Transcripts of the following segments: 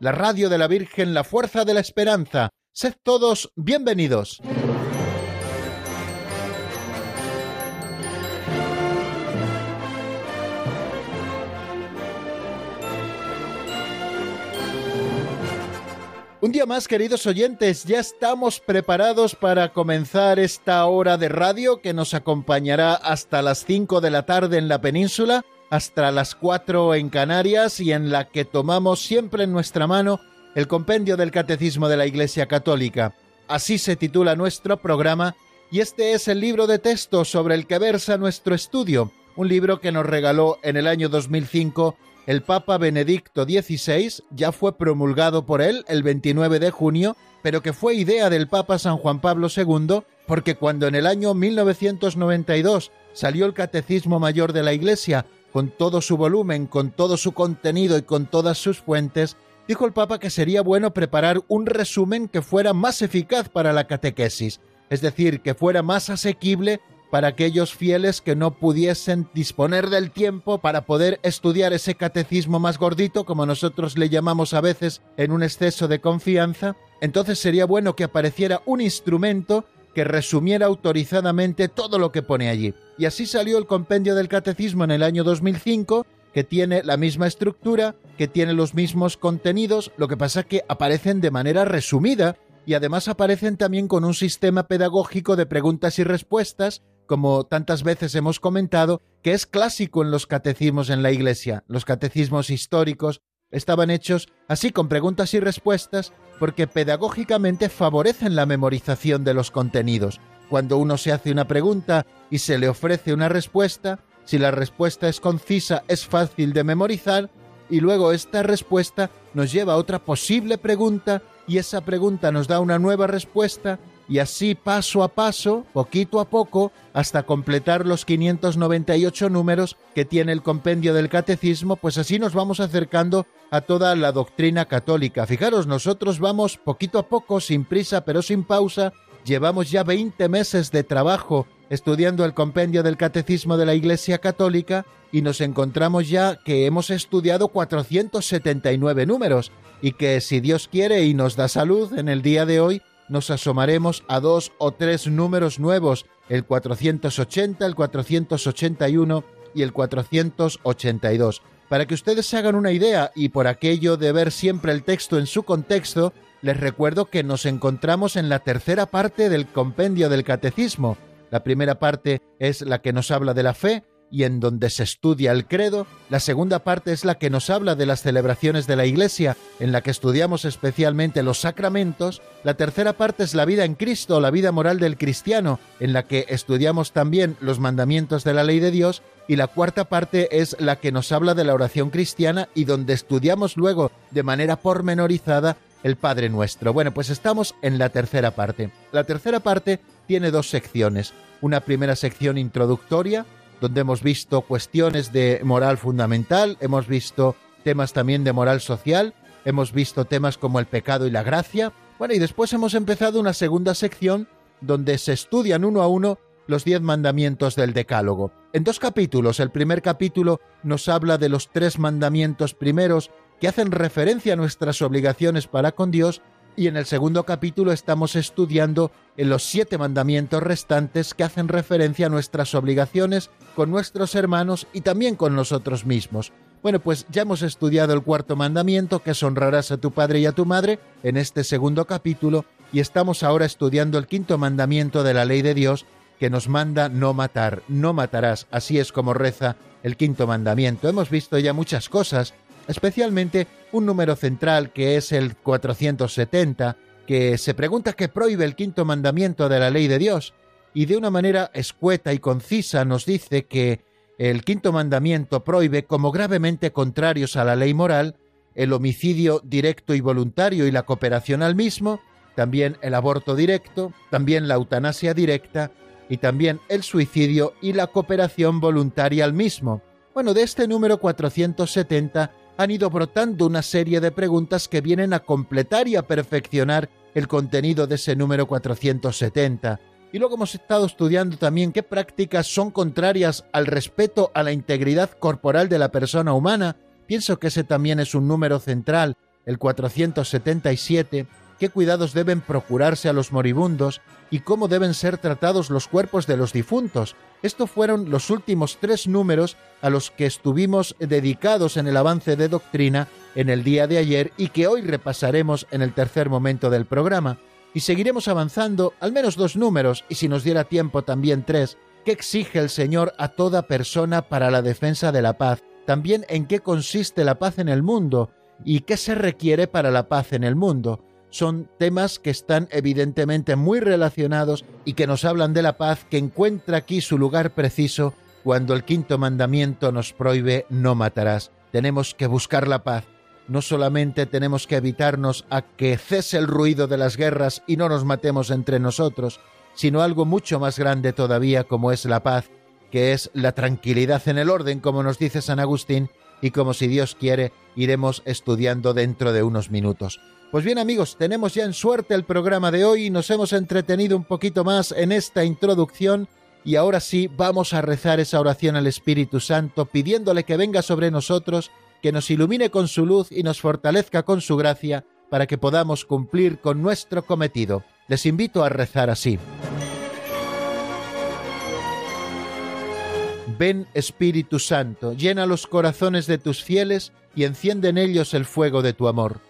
la radio de la Virgen, la fuerza de la esperanza. Sed todos bienvenidos. Un día más, queridos oyentes, ya estamos preparados para comenzar esta hora de radio que nos acompañará hasta las 5 de la tarde en la península, hasta las 4 en Canarias y en la que tomamos siempre en nuestra mano el compendio del Catecismo de la Iglesia Católica. Así se titula nuestro programa y este es el libro de texto sobre el que versa nuestro estudio, un libro que nos regaló en el año 2005 el Papa Benedicto XVI ya fue promulgado por él el 29 de junio, pero que fue idea del Papa San Juan Pablo II, porque cuando en el año 1992 salió el Catecismo Mayor de la Iglesia, con todo su volumen, con todo su contenido y con todas sus fuentes, dijo el Papa que sería bueno preparar un resumen que fuera más eficaz para la catequesis, es decir, que fuera más asequible para aquellos fieles que no pudiesen disponer del tiempo para poder estudiar ese catecismo más gordito, como nosotros le llamamos a veces en un exceso de confianza, entonces sería bueno que apareciera un instrumento que resumiera autorizadamente todo lo que pone allí. Y así salió el compendio del catecismo en el año 2005, que tiene la misma estructura, que tiene los mismos contenidos, lo que pasa que aparecen de manera resumida y además aparecen también con un sistema pedagógico de preguntas y respuestas como tantas veces hemos comentado, que es clásico en los catecismos en la Iglesia. Los catecismos históricos estaban hechos así con preguntas y respuestas porque pedagógicamente favorecen la memorización de los contenidos. Cuando uno se hace una pregunta y se le ofrece una respuesta, si la respuesta es concisa es fácil de memorizar y luego esta respuesta nos lleva a otra posible pregunta y esa pregunta nos da una nueva respuesta y así paso a paso, poquito a poco, hasta completar los 598 números que tiene el compendio del catecismo, pues así nos vamos acercando a toda la doctrina católica. Fijaros, nosotros vamos poquito a poco, sin prisa pero sin pausa, llevamos ya 20 meses de trabajo estudiando el compendio del catecismo de la Iglesia Católica y nos encontramos ya que hemos estudiado 479 números y que si Dios quiere y nos da salud en el día de hoy, nos asomaremos a dos o tres números nuevos, el 480, el 481 y el 482. Para que ustedes se hagan una idea y por aquello de ver siempre el texto en su contexto, les recuerdo que nos encontramos en la tercera parte del compendio del catecismo. La primera parte es la que nos habla de la fe, y en donde se estudia el credo. La segunda parte es la que nos habla de las celebraciones de la Iglesia, en la que estudiamos especialmente los sacramentos. La tercera parte es la vida en Cristo, la vida moral del cristiano, en la que estudiamos también los mandamientos de la ley de Dios. Y la cuarta parte es la que nos habla de la oración cristiana y donde estudiamos luego de manera pormenorizada el Padre Nuestro. Bueno, pues estamos en la tercera parte. La tercera parte tiene dos secciones. Una primera sección introductoria, donde hemos visto cuestiones de moral fundamental, hemos visto temas también de moral social, hemos visto temas como el pecado y la gracia. Bueno, y después hemos empezado una segunda sección donde se estudian uno a uno los diez mandamientos del Decálogo. En dos capítulos, el primer capítulo nos habla de los tres mandamientos primeros que hacen referencia a nuestras obligaciones para con Dios y en el segundo capítulo estamos estudiando en los siete mandamientos restantes que hacen referencia a nuestras obligaciones con nuestros hermanos y también con nosotros mismos. Bueno, pues ya hemos estudiado el cuarto mandamiento, que es honrarás a tu padre y a tu madre, en este segundo capítulo, y estamos ahora estudiando el quinto mandamiento de la ley de Dios, que nos manda no matar, no matarás, así es como reza el quinto mandamiento. Hemos visto ya muchas cosas especialmente un número central que es el 470, que se pregunta qué prohíbe el quinto mandamiento de la ley de Dios, y de una manera escueta y concisa nos dice que el quinto mandamiento prohíbe, como gravemente contrarios a la ley moral, el homicidio directo y voluntario y la cooperación al mismo, también el aborto directo, también la eutanasia directa y también el suicidio y la cooperación voluntaria al mismo. Bueno, de este número 470 han ido brotando una serie de preguntas que vienen a completar y a perfeccionar el contenido de ese número 470. Y luego hemos estado estudiando también qué prácticas son contrarias al respeto a la integridad corporal de la persona humana. Pienso que ese también es un número central, el 477, qué cuidados deben procurarse a los moribundos y cómo deben ser tratados los cuerpos de los difuntos. Estos fueron los últimos tres números a los que estuvimos dedicados en el avance de doctrina en el día de ayer y que hoy repasaremos en el tercer momento del programa y seguiremos avanzando al menos dos números, y si nos diera tiempo también tres, qué exige el Señor a toda persona para la defensa de la paz, también en qué consiste la paz en el mundo y qué se requiere para la paz en el mundo. Son temas que están evidentemente muy relacionados y que nos hablan de la paz que encuentra aquí su lugar preciso cuando el quinto mandamiento nos prohíbe no matarás. Tenemos que buscar la paz no solamente tenemos que evitarnos a que cese el ruido de las guerras y no nos matemos entre nosotros, sino algo mucho más grande todavía como es la paz, que es la tranquilidad en el orden, como nos dice San Agustín, y como si Dios quiere iremos estudiando dentro de unos minutos. Pues bien amigos, tenemos ya en suerte el programa de hoy nos hemos entretenido un poquito más en esta introducción y ahora sí vamos a rezar esa oración al Espíritu Santo pidiéndole que venga sobre nosotros que nos ilumine con su luz y nos fortalezca con su gracia para que podamos cumplir con nuestro cometido. Les invito a rezar así. Ven Espíritu Santo, llena los corazones de tus fieles y enciende en ellos el fuego de tu amor.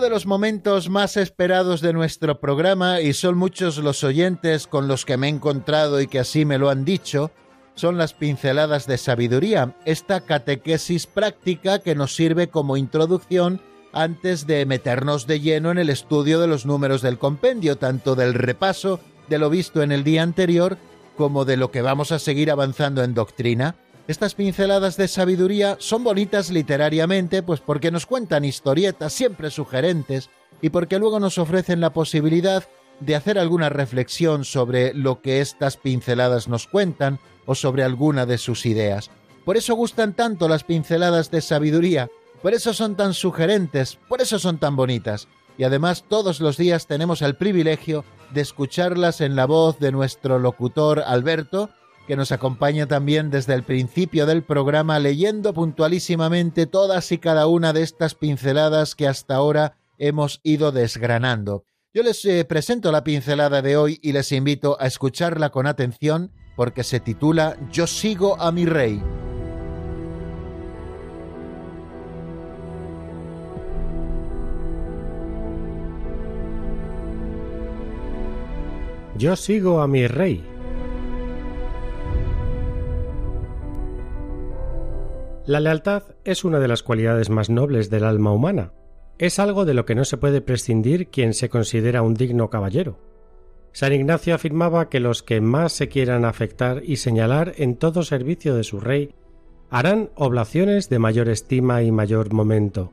De los momentos más esperados de nuestro programa, y son muchos los oyentes con los que me he encontrado y que así me lo han dicho, son las pinceladas de sabiduría, esta catequesis práctica que nos sirve como introducción antes de meternos de lleno en el estudio de los números del compendio, tanto del repaso de lo visto en el día anterior como de lo que vamos a seguir avanzando en doctrina. Estas pinceladas de sabiduría son bonitas literariamente, pues porque nos cuentan historietas siempre sugerentes y porque luego nos ofrecen la posibilidad de hacer alguna reflexión sobre lo que estas pinceladas nos cuentan o sobre alguna de sus ideas. Por eso gustan tanto las pinceladas de sabiduría, por eso son tan sugerentes, por eso son tan bonitas. Y además todos los días tenemos el privilegio de escucharlas en la voz de nuestro locutor Alberto, que nos acompaña también desde el principio del programa leyendo puntualísimamente todas y cada una de estas pinceladas que hasta ahora hemos ido desgranando. Yo les eh, presento la pincelada de hoy y les invito a escucharla con atención porque se titula Yo sigo a mi rey. Yo sigo a mi rey La lealtad es una de las cualidades más nobles del alma humana. Es algo de lo que no se puede prescindir quien se considera un digno caballero. San Ignacio afirmaba que los que más se quieran afectar y señalar en todo servicio de su rey harán oblaciones de mayor estima y mayor momento.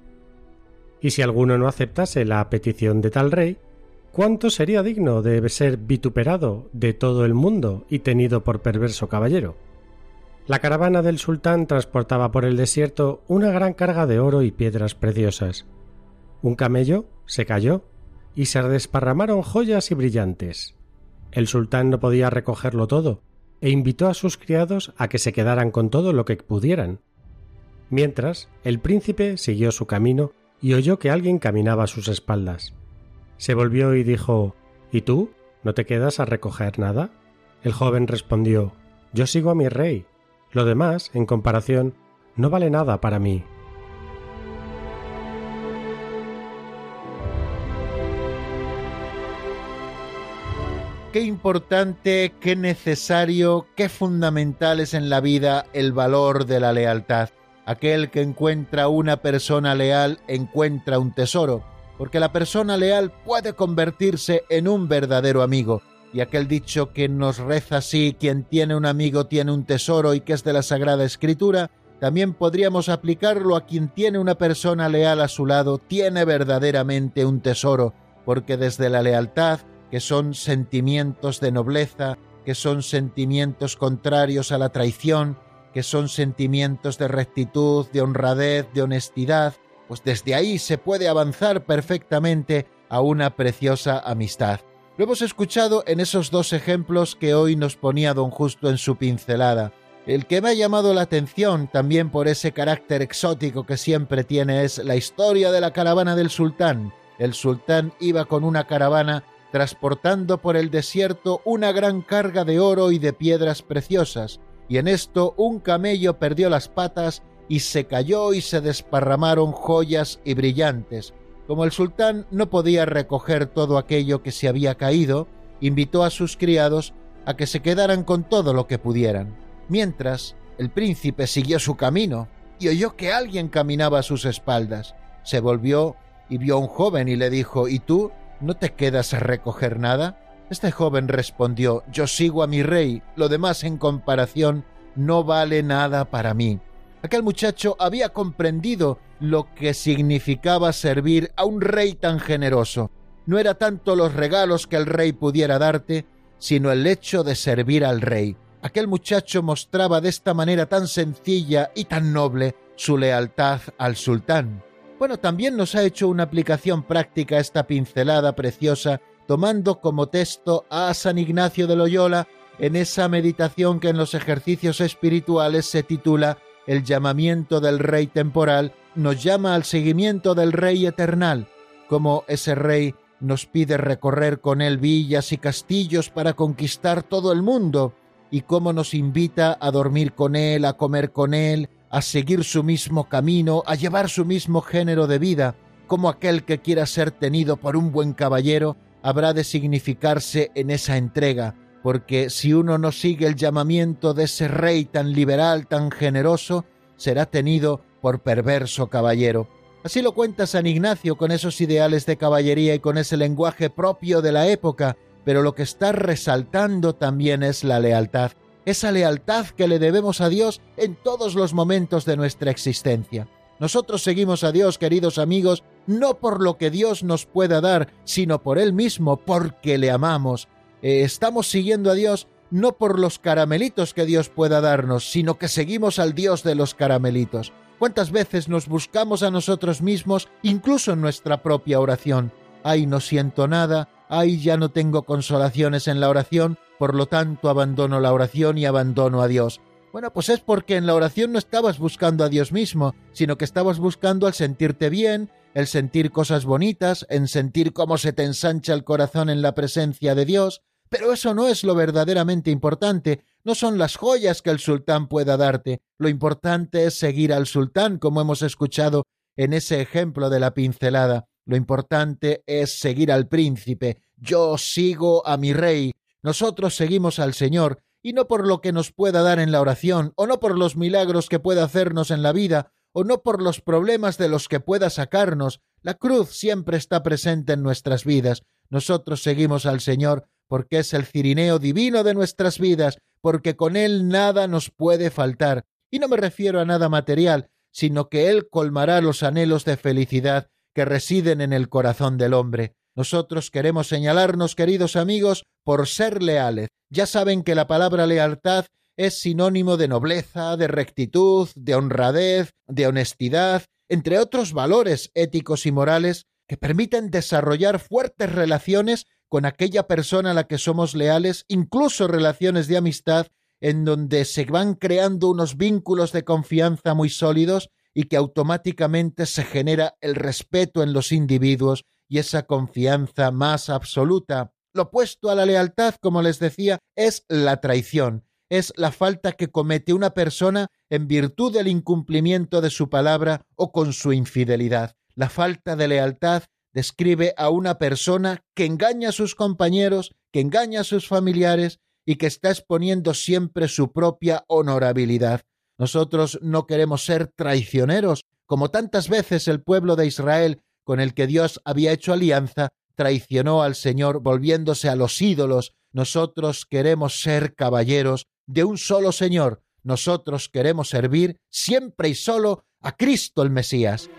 Y si alguno no aceptase la petición de tal rey, ¿cuánto sería digno de ser vituperado de todo el mundo y tenido por perverso caballero? La caravana del sultán transportaba por el desierto una gran carga de oro y piedras preciosas. Un camello se cayó y se desparramaron joyas y brillantes. El sultán no podía recogerlo todo e invitó a sus criados a que se quedaran con todo lo que pudieran. Mientras, el príncipe siguió su camino y oyó que alguien caminaba a sus espaldas. Se volvió y dijo ¿Y tú? ¿No te quedas a recoger nada? El joven respondió Yo sigo a mi rey. Lo demás, en comparación, no vale nada para mí. Qué importante, qué necesario, qué fundamental es en la vida el valor de la lealtad. Aquel que encuentra una persona leal encuentra un tesoro, porque la persona leal puede convertirse en un verdadero amigo. Y aquel dicho que nos reza así, quien tiene un amigo tiene un tesoro y que es de la Sagrada Escritura, también podríamos aplicarlo a quien tiene una persona leal a su lado, tiene verdaderamente un tesoro, porque desde la lealtad, que son sentimientos de nobleza, que son sentimientos contrarios a la traición, que son sentimientos de rectitud, de honradez, de honestidad, pues desde ahí se puede avanzar perfectamente a una preciosa amistad. Lo hemos escuchado en esos dos ejemplos que hoy nos ponía don Justo en su pincelada. El que me ha llamado la atención también por ese carácter exótico que siempre tiene es la historia de la caravana del sultán. El sultán iba con una caravana transportando por el desierto una gran carga de oro y de piedras preciosas, y en esto un camello perdió las patas y se cayó y se desparramaron joyas y brillantes. Como el sultán no podía recoger todo aquello que se había caído, invitó a sus criados a que se quedaran con todo lo que pudieran. Mientras, el príncipe siguió su camino y oyó que alguien caminaba a sus espaldas. Se volvió y vio a un joven y le dijo ¿Y tú no te quedas a recoger nada? Este joven respondió Yo sigo a mi rey, lo demás en comparación no vale nada para mí. Aquel muchacho había comprendido lo que significaba servir a un rey tan generoso. No era tanto los regalos que el rey pudiera darte, sino el hecho de servir al rey. Aquel muchacho mostraba de esta manera tan sencilla y tan noble su lealtad al sultán. Bueno, también nos ha hecho una aplicación práctica esta pincelada preciosa, tomando como texto a San Ignacio de Loyola en esa meditación que en los ejercicios espirituales se titula El llamamiento del Rey temporal, nos llama al seguimiento del Rey eternal, como ese Rey nos pide recorrer con él villas y castillos para conquistar todo el mundo, y cómo nos invita a dormir con él, a comer con él, a seguir su mismo camino, a llevar su mismo género de vida, como aquel que quiera ser tenido por un buen caballero, habrá de significarse en esa entrega, porque si uno no sigue el llamamiento de ese rey tan liberal, tan generoso, será tenido por perverso caballero. Así lo cuenta San Ignacio con esos ideales de caballería y con ese lenguaje propio de la época, pero lo que está resaltando también es la lealtad, esa lealtad que le debemos a Dios en todos los momentos de nuestra existencia. Nosotros seguimos a Dios, queridos amigos, no por lo que Dios nos pueda dar, sino por Él mismo, porque le amamos, eh, estamos siguiendo a Dios no por los caramelitos que Dios pueda darnos, sino que seguimos al Dios de los caramelitos. ¿Cuántas veces nos buscamos a nosotros mismos, incluso en nuestra propia oración? Ay, no siento nada, ay, ya no tengo consolaciones en la oración, por lo tanto abandono la oración y abandono a Dios. Bueno, pues es porque en la oración no estabas buscando a Dios mismo, sino que estabas buscando al sentirte bien, el sentir cosas bonitas, en sentir cómo se te ensancha el corazón en la presencia de Dios, pero eso no es lo verdaderamente importante, no son las joyas que el sultán pueda darte, lo importante es seguir al sultán, como hemos escuchado en ese ejemplo de la pincelada, lo importante es seguir al príncipe, yo sigo a mi rey, nosotros seguimos al Señor, y no por lo que nos pueda dar en la oración, o no por los milagros que pueda hacernos en la vida, o no por los problemas de los que pueda sacarnos. La cruz siempre está presente en nuestras vidas. Nosotros seguimos al Señor porque es el cirineo divino de nuestras vidas, porque con Él nada nos puede faltar. Y no me refiero a nada material, sino que Él colmará los anhelos de felicidad que residen en el corazón del hombre. Nosotros queremos señalarnos, queridos amigos, por ser leales. Ya saben que la palabra lealtad es sinónimo de nobleza, de rectitud, de honradez, de honestidad, entre otros valores éticos y morales que permiten desarrollar fuertes relaciones con aquella persona a la que somos leales, incluso relaciones de amistad, en donde se van creando unos vínculos de confianza muy sólidos y que automáticamente se genera el respeto en los individuos y esa confianza más absoluta. Lo opuesto a la lealtad, como les decía, es la traición, es la falta que comete una persona en virtud del incumplimiento de su palabra o con su infidelidad. La falta de lealtad describe a una persona que engaña a sus compañeros, que engaña a sus familiares y que está exponiendo siempre su propia honorabilidad. Nosotros no queremos ser traicioneros, como tantas veces el pueblo de Israel, con el que Dios había hecho alianza, traicionó al Señor volviéndose a los ídolos. Nosotros queremos ser caballeros de un solo Señor. Nosotros queremos servir siempre y solo a Cristo el Mesías.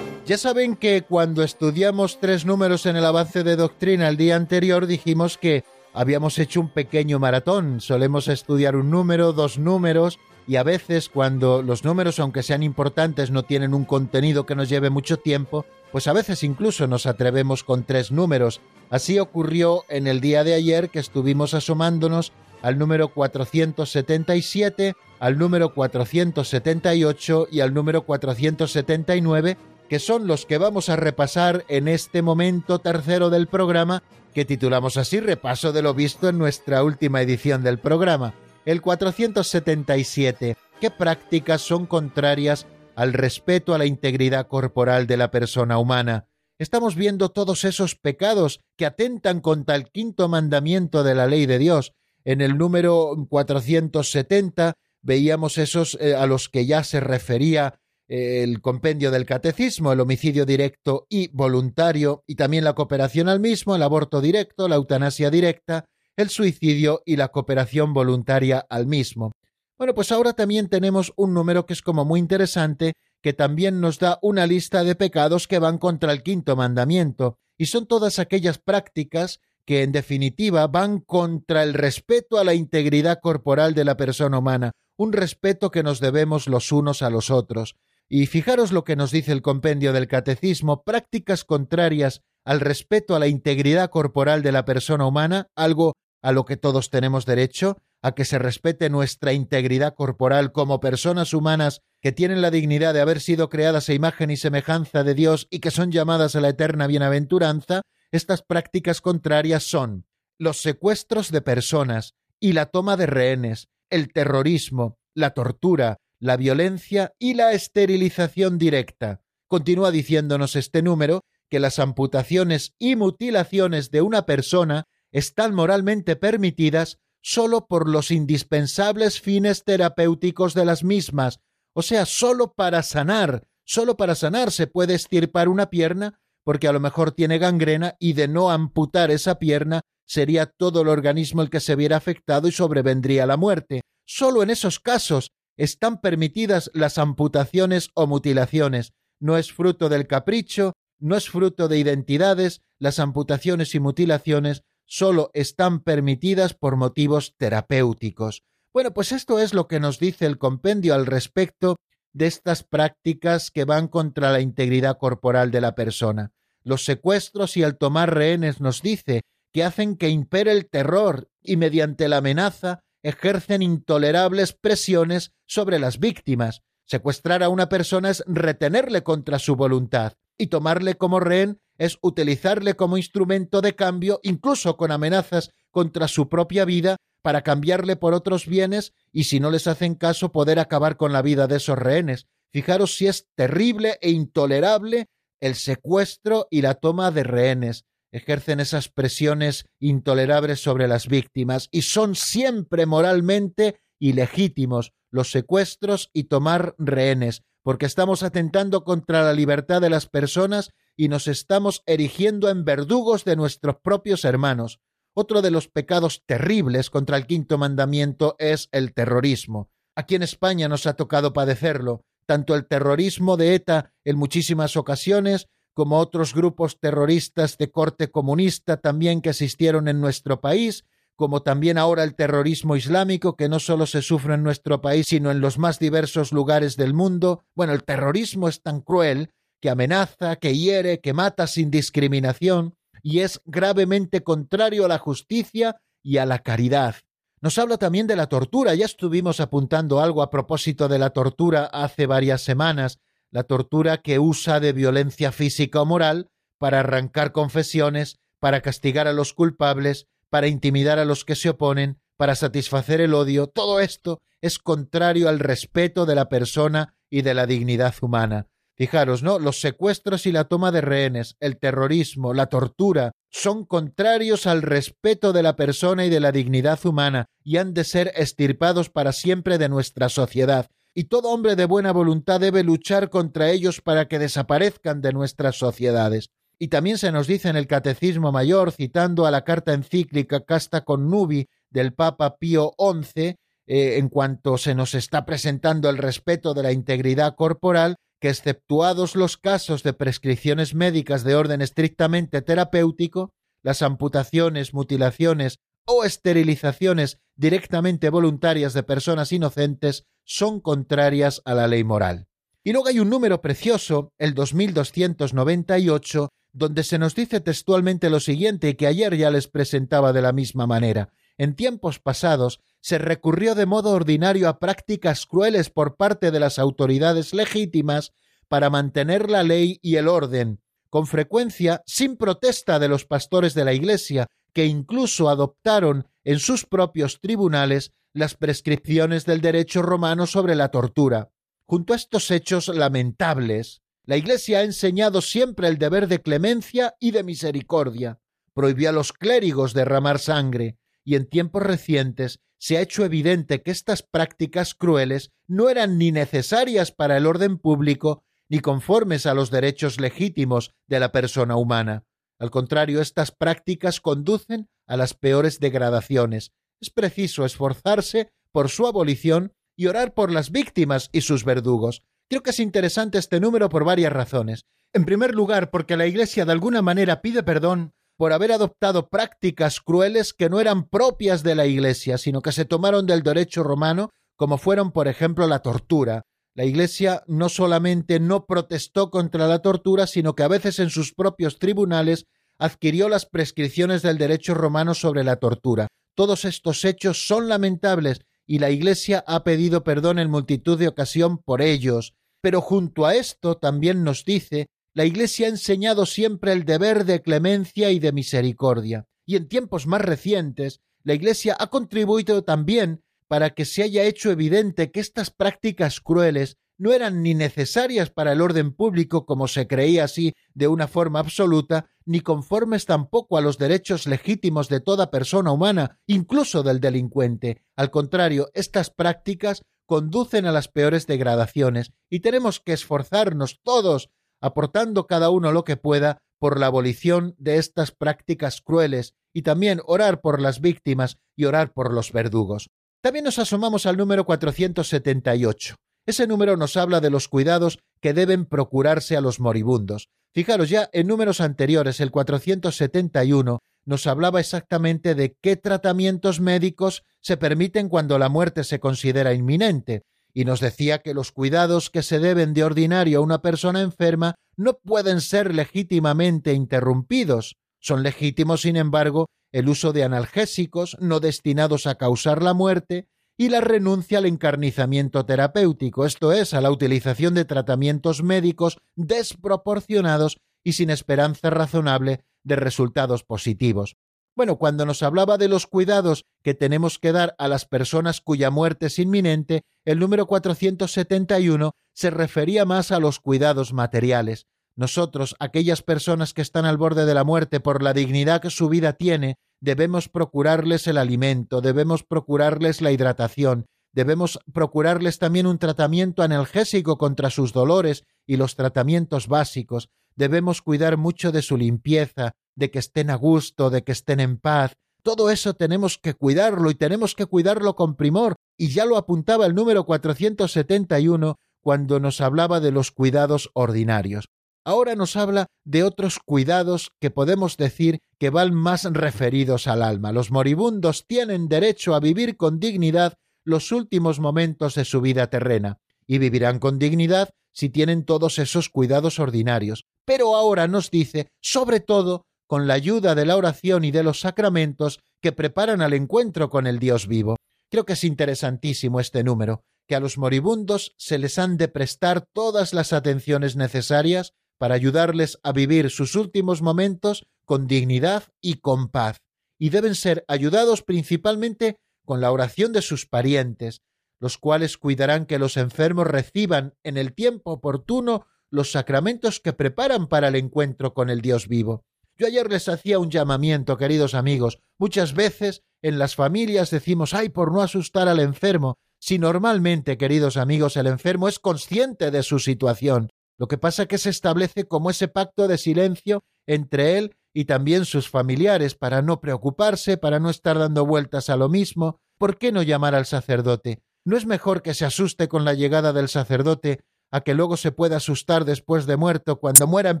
Ya saben que cuando estudiamos tres números en el avance de doctrina el día anterior dijimos que habíamos hecho un pequeño maratón. Solemos estudiar un número, dos números y a veces cuando los números, aunque sean importantes, no tienen un contenido que nos lleve mucho tiempo, pues a veces incluso nos atrevemos con tres números. Así ocurrió en el día de ayer que estuvimos asomándonos al número 477, al número 478 y al número 479 que son los que vamos a repasar en este momento tercero del programa, que titulamos así Repaso de lo visto en nuestra última edición del programa, el 477. ¿Qué prácticas son contrarias al respeto a la integridad corporal de la persona humana? Estamos viendo todos esos pecados que atentan contra el quinto mandamiento de la ley de Dios. En el número 470 veíamos esos eh, a los que ya se refería el compendio del catecismo, el homicidio directo y voluntario, y también la cooperación al mismo, el aborto directo, la eutanasia directa, el suicidio y la cooperación voluntaria al mismo. Bueno, pues ahora también tenemos un número que es como muy interesante, que también nos da una lista de pecados que van contra el quinto mandamiento, y son todas aquellas prácticas que en definitiva van contra el respeto a la integridad corporal de la persona humana, un respeto que nos debemos los unos a los otros. Y fijaros lo que nos dice el compendio del Catecismo, prácticas contrarias al respeto a la integridad corporal de la persona humana, algo a lo que todos tenemos derecho, a que se respete nuestra integridad corporal como personas humanas que tienen la dignidad de haber sido creadas a imagen y semejanza de Dios y que son llamadas a la eterna bienaventuranza, estas prácticas contrarias son los secuestros de personas y la toma de rehenes, el terrorismo, la tortura, la violencia y la esterilización directa. Continúa diciéndonos este número que las amputaciones y mutilaciones de una persona están moralmente permitidas sólo por los indispensables fines terapéuticos de las mismas, o sea, sólo para sanar, sólo para sanar se puede estirpar una pierna porque a lo mejor tiene gangrena y de no amputar esa pierna sería todo el organismo el que se viera afectado y sobrevendría la muerte. Sólo en esos casos están permitidas las amputaciones o mutilaciones. No es fruto del capricho, no es fruto de identidades, las amputaciones y mutilaciones solo están permitidas por motivos terapéuticos. Bueno, pues esto es lo que nos dice el compendio al respecto de estas prácticas que van contra la integridad corporal de la persona. Los secuestros y el tomar rehenes nos dice que hacen que impere el terror y mediante la amenaza ejercen intolerables presiones sobre las víctimas. Secuestrar a una persona es retenerle contra su voluntad y tomarle como rehén es utilizarle como instrumento de cambio, incluso con amenazas contra su propia vida, para cambiarle por otros bienes y si no les hacen caso poder acabar con la vida de esos rehenes. Fijaros si es terrible e intolerable el secuestro y la toma de rehenes ejercen esas presiones intolerables sobre las víctimas y son siempre moralmente ilegítimos los secuestros y tomar rehenes, porque estamos atentando contra la libertad de las personas y nos estamos erigiendo en verdugos de nuestros propios hermanos. Otro de los pecados terribles contra el quinto mandamiento es el terrorismo. Aquí en España nos ha tocado padecerlo, tanto el terrorismo de ETA en muchísimas ocasiones como otros grupos terroristas de corte comunista también que existieron en nuestro país, como también ahora el terrorismo islámico, que no solo se sufre en nuestro país, sino en los más diversos lugares del mundo. Bueno, el terrorismo es tan cruel que amenaza, que hiere, que mata sin discriminación, y es gravemente contrario a la justicia y a la caridad. Nos habla también de la tortura. Ya estuvimos apuntando algo a propósito de la tortura hace varias semanas, la tortura que usa de violencia física o moral para arrancar confesiones, para castigar a los culpables, para intimidar a los que se oponen, para satisfacer el odio, todo esto es contrario al respeto de la persona y de la dignidad humana. Fijaros, ¿no? Los secuestros y la toma de rehenes, el terrorismo, la tortura, son contrarios al respeto de la persona y de la dignidad humana y han de ser estirpados para siempre de nuestra sociedad. Y todo hombre de buena voluntad debe luchar contra ellos para que desaparezcan de nuestras sociedades. Y también se nos dice en el Catecismo Mayor, citando a la carta encíclica Casta con Nubi del Papa Pío XI, eh, en cuanto se nos está presentando el respeto de la integridad corporal, que exceptuados los casos de prescripciones médicas de orden estrictamente terapéutico, las amputaciones, mutilaciones o esterilizaciones directamente voluntarias de personas inocentes son contrarias a la ley moral. Y luego hay un número precioso, el 2298, donde se nos dice textualmente lo siguiente y que ayer ya les presentaba de la misma manera. En tiempos pasados se recurrió de modo ordinario a prácticas crueles por parte de las autoridades legítimas para mantener la ley y el orden, con frecuencia sin protesta de los pastores de la Iglesia, que incluso adoptaron en sus propios tribunales las prescripciones del derecho romano sobre la tortura. Junto a estos hechos lamentables, la Iglesia ha enseñado siempre el deber de clemencia y de misericordia. Prohibió a los clérigos derramar sangre, y en tiempos recientes se ha hecho evidente que estas prácticas crueles no eran ni necesarias para el orden público ni conformes a los derechos legítimos de la persona humana. Al contrario, estas prácticas conducen a las peores degradaciones. Es preciso esforzarse por su abolición y orar por las víctimas y sus verdugos. Creo que es interesante este número por varias razones. En primer lugar, porque la Iglesia de alguna manera pide perdón por haber adoptado prácticas crueles que no eran propias de la Iglesia, sino que se tomaron del derecho romano, como fueron, por ejemplo, la tortura. La Iglesia no solamente no protestó contra la tortura, sino que a veces en sus propios tribunales adquirió las prescripciones del derecho romano sobre la tortura. Todos estos hechos son lamentables y la Iglesia ha pedido perdón en multitud de ocasión por ellos. Pero junto a esto también nos dice la Iglesia ha enseñado siempre el deber de clemencia y de misericordia, y en tiempos más recientes la Iglesia ha contribuido también para que se haya hecho evidente que estas prácticas crueles no eran ni necesarias para el orden público como se creía así de una forma absoluta, ni conformes tampoco a los derechos legítimos de toda persona humana, incluso del delincuente. Al contrario, estas prácticas conducen a las peores degradaciones, y tenemos que esforzarnos todos aportando cada uno lo que pueda por la abolición de estas prácticas crueles y también orar por las víctimas y orar por los verdugos. También nos asomamos al número 478. Ese número nos habla de los cuidados que deben procurarse a los moribundos. Fijaros, ya en números anteriores, el 471, nos hablaba exactamente de qué tratamientos médicos se permiten cuando la muerte se considera inminente y nos decía que los cuidados que se deben de ordinario a una persona enferma no pueden ser legítimamente interrumpidos. Son legítimos, sin embargo, el uso de analgésicos no destinados a causar la muerte y la renuncia al encarnizamiento terapéutico, esto es, a la utilización de tratamientos médicos desproporcionados y sin esperanza razonable de resultados positivos. Bueno, cuando nos hablaba de los cuidados que tenemos que dar a las personas cuya muerte es inminente, el número 471 se refería más a los cuidados materiales. Nosotros, aquellas personas que están al borde de la muerte por la dignidad que su vida tiene, debemos procurarles el alimento, debemos procurarles la hidratación, debemos procurarles también un tratamiento analgésico contra sus dolores y los tratamientos básicos, debemos cuidar mucho de su limpieza, de que estén a gusto, de que estén en paz. Todo eso tenemos que cuidarlo y tenemos que cuidarlo con primor, y ya lo apuntaba el número 471 cuando nos hablaba de los cuidados ordinarios. Ahora nos habla de otros cuidados que podemos decir que van más referidos al alma. Los moribundos tienen derecho a vivir con dignidad los últimos momentos de su vida terrena, y vivirán con dignidad si tienen todos esos cuidados ordinarios. Pero ahora nos dice, sobre todo, con la ayuda de la oración y de los sacramentos que preparan al encuentro con el Dios vivo. Creo que es interesantísimo este número, que a los moribundos se les han de prestar todas las atenciones necesarias para ayudarles a vivir sus últimos momentos con dignidad y con paz, y deben ser ayudados principalmente con la oración de sus parientes, los cuales cuidarán que los enfermos reciban en el tiempo oportuno los sacramentos que preparan para el encuentro con el Dios vivo. Yo ayer les hacía un llamamiento, queridos amigos. Muchas veces en las familias decimos, ay, por no asustar al enfermo, si normalmente, queridos amigos, el enfermo es consciente de su situación. Lo que pasa es que se establece como ese pacto de silencio entre él y también sus familiares para no preocuparse, para no estar dando vueltas a lo mismo. ¿Por qué no llamar al sacerdote? ¿No es mejor que se asuste con la llegada del sacerdote a que luego se pueda asustar después de muerto cuando muera en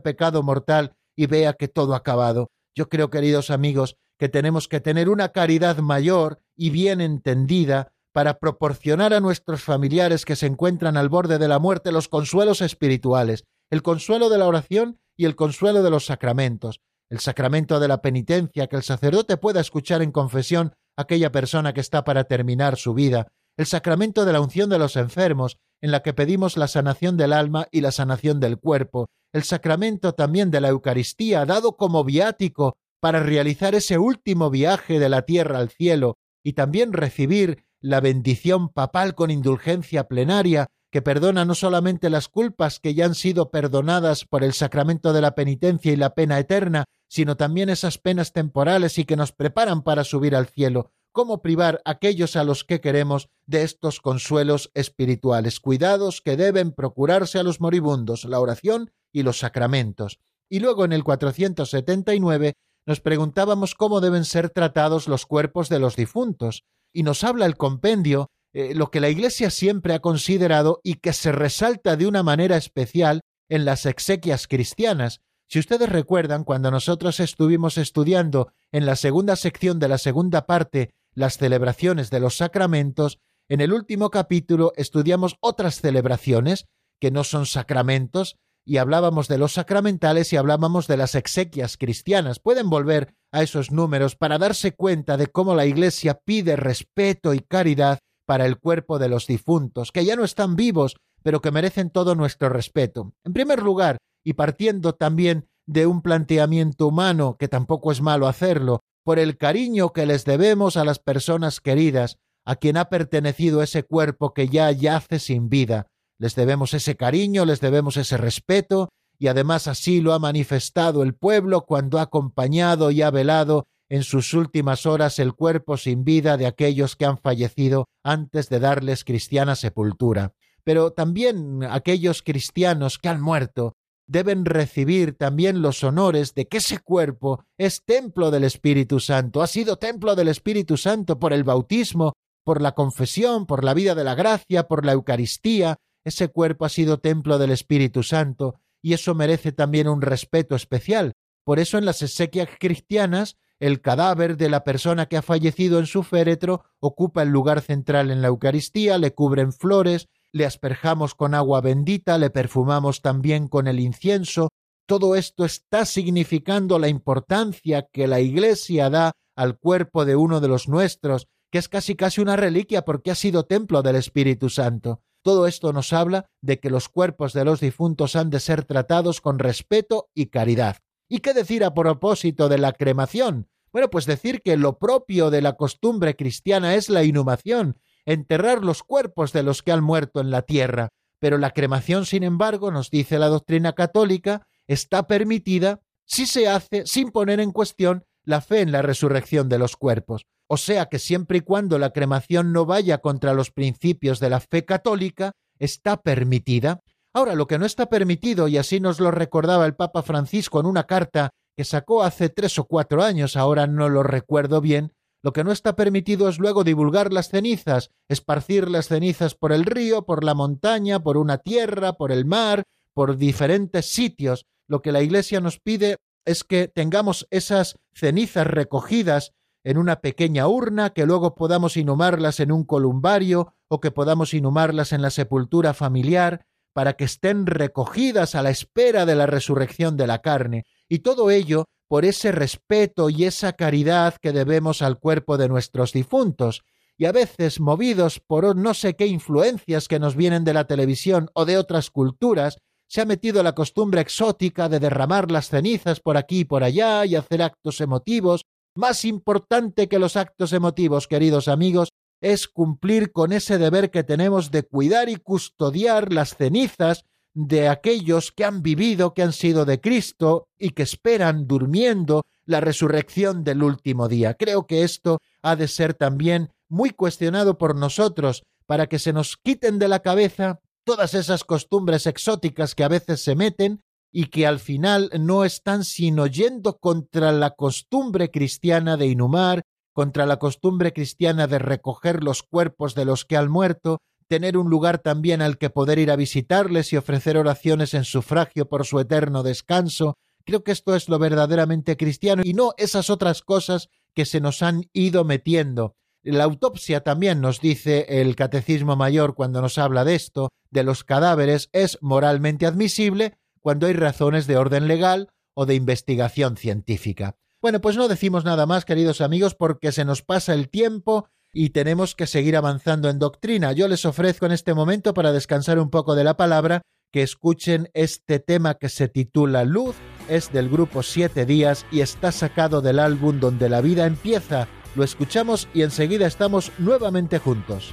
pecado mortal y vea que todo ha acabado? Yo creo, queridos amigos, que tenemos que tener una caridad mayor y bien entendida para proporcionar a nuestros familiares que se encuentran al borde de la muerte los consuelos espirituales, el consuelo de la oración y el consuelo de los sacramentos, el sacramento de la penitencia que el sacerdote pueda escuchar en confesión a aquella persona que está para terminar su vida, el sacramento de la unción de los enfermos, en la que pedimos la sanación del alma y la sanación del cuerpo, el sacramento también de la Eucaristía, dado como viático para realizar ese último viaje de la tierra al cielo, y también recibir la bendición papal con indulgencia plenaria, que perdona no solamente las culpas que ya han sido perdonadas por el sacramento de la penitencia y la pena eterna, sino también esas penas temporales y que nos preparan para subir al cielo. ¿Cómo privar a aquellos a los que queremos de estos consuelos espirituales? Cuidados que deben procurarse a los moribundos, la oración y los sacramentos. Y luego en el 479 nos preguntábamos cómo deben ser tratados los cuerpos de los difuntos, y nos habla el compendio eh, lo que la Iglesia siempre ha considerado y que se resalta de una manera especial en las exequias cristianas, si ustedes recuerdan, cuando nosotros estuvimos estudiando en la segunda sección de la segunda parte las celebraciones de los sacramentos, en el último capítulo estudiamos otras celebraciones que no son sacramentos, y hablábamos de los sacramentales y hablábamos de las exequias cristianas. Pueden volver a esos números para darse cuenta de cómo la Iglesia pide respeto y caridad para el cuerpo de los difuntos, que ya no están vivos, pero que merecen todo nuestro respeto. En primer lugar, y partiendo también de un planteamiento humano, que tampoco es malo hacerlo, por el cariño que les debemos a las personas queridas, a quien ha pertenecido ese cuerpo que ya yace sin vida. Les debemos ese cariño, les debemos ese respeto, y además así lo ha manifestado el pueblo cuando ha acompañado y ha velado en sus últimas horas el cuerpo sin vida de aquellos que han fallecido antes de darles cristiana sepultura. Pero también aquellos cristianos que han muerto deben recibir también los honores de que ese cuerpo es templo del Espíritu Santo, ha sido templo del Espíritu Santo por el bautismo, por la confesión, por la vida de la gracia, por la Eucaristía, ese cuerpo ha sido templo del Espíritu Santo, y eso merece también un respeto especial. Por eso en las exequias cristianas el cadáver de la persona que ha fallecido en su féretro ocupa el lugar central en la Eucaristía, le cubren flores, le asperjamos con agua bendita, le perfumamos también con el incienso. Todo esto está significando la importancia que la Iglesia da al cuerpo de uno de los nuestros, que es casi casi una reliquia porque ha sido templo del Espíritu Santo. Todo esto nos habla de que los cuerpos de los difuntos han de ser tratados con respeto y caridad. ¿Y qué decir a propósito de la cremación? Bueno, pues decir que lo propio de la costumbre cristiana es la inhumación, enterrar los cuerpos de los que han muerto en la tierra, pero la cremación, sin embargo, nos dice la doctrina católica, está permitida si se hace sin poner en cuestión la fe en la resurrección de los cuerpos. O sea que siempre y cuando la cremación no vaya contra los principios de la fe católica, está permitida. Ahora, lo que no está permitido, y así nos lo recordaba el Papa Francisco en una carta que sacó hace tres o cuatro años, ahora no lo recuerdo bien, lo que no está permitido es luego divulgar las cenizas, esparcir las cenizas por el río, por la montaña, por una tierra, por el mar, por diferentes sitios. lo que la Iglesia nos pide es que tengamos esas cenizas recogidas en una pequeña urna, que luego podamos inhumarlas en un columbario o que podamos inhumarlas en la sepultura familiar, para que estén recogidas a la espera de la resurrección de la carne, y todo ello por ese respeto y esa caridad que debemos al cuerpo de nuestros difuntos, y a veces movidos por no sé qué influencias que nos vienen de la televisión o de otras culturas, se ha metido la costumbre exótica de derramar las cenizas por aquí y por allá y hacer actos emotivos. Más importante que los actos emotivos, queridos amigos, es cumplir con ese deber que tenemos de cuidar y custodiar las cenizas de aquellos que han vivido, que han sido de Cristo y que esperan durmiendo la resurrección del último día. Creo que esto ha de ser también muy cuestionado por nosotros para que se nos quiten de la cabeza todas esas costumbres exóticas que a veces se meten y que al final no están sino yendo contra la costumbre cristiana de inhumar contra la costumbre cristiana de recoger los cuerpos de los que han muerto, tener un lugar también al que poder ir a visitarles y ofrecer oraciones en sufragio por su eterno descanso. Creo que esto es lo verdaderamente cristiano y no esas otras cosas que se nos han ido metiendo. La autopsia también nos dice el Catecismo Mayor cuando nos habla de esto, de los cadáveres, es moralmente admisible cuando hay razones de orden legal o de investigación científica. Bueno, pues no decimos nada más, queridos amigos, porque se nos pasa el tiempo y tenemos que seguir avanzando en doctrina. Yo les ofrezco en este momento, para descansar un poco de la palabra, que escuchen este tema que se titula Luz, es del grupo Siete Días y está sacado del álbum donde la vida empieza. Lo escuchamos y enseguida estamos nuevamente juntos.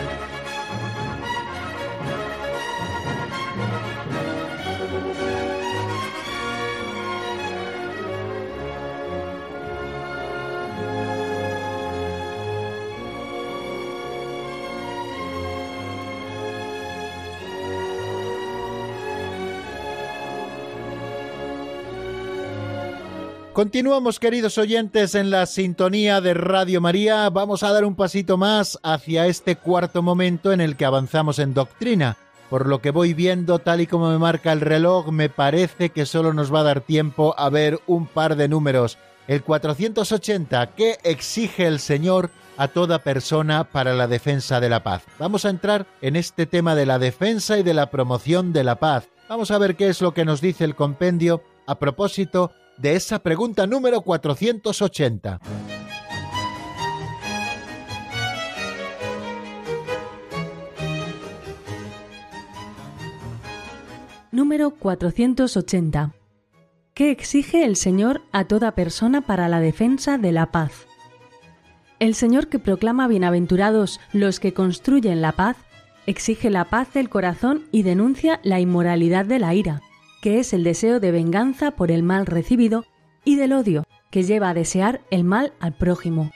Continuamos, queridos oyentes, en la sintonía de Radio María. Vamos a dar un pasito más hacia este cuarto momento en el que avanzamos en doctrina. Por lo que voy viendo, tal y como me marca el reloj, me parece que solo nos va a dar tiempo a ver un par de números. El 480, ¿qué exige el Señor a toda persona para la defensa de la paz. Vamos a entrar en este tema de la defensa y de la promoción de la paz. Vamos a ver qué es lo que nos dice el compendio a propósito de esa pregunta número 480. Número 480. ¿Qué exige el Señor a toda persona para la defensa de la paz? El Señor que proclama bienaventurados los que construyen la paz, exige la paz del corazón y denuncia la inmoralidad de la ira, que es el deseo de venganza por el mal recibido, y del odio, que lleva a desear el mal al prójimo.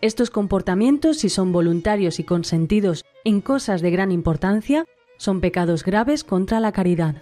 Estos comportamientos, si son voluntarios y consentidos en cosas de gran importancia, son pecados graves contra la caridad.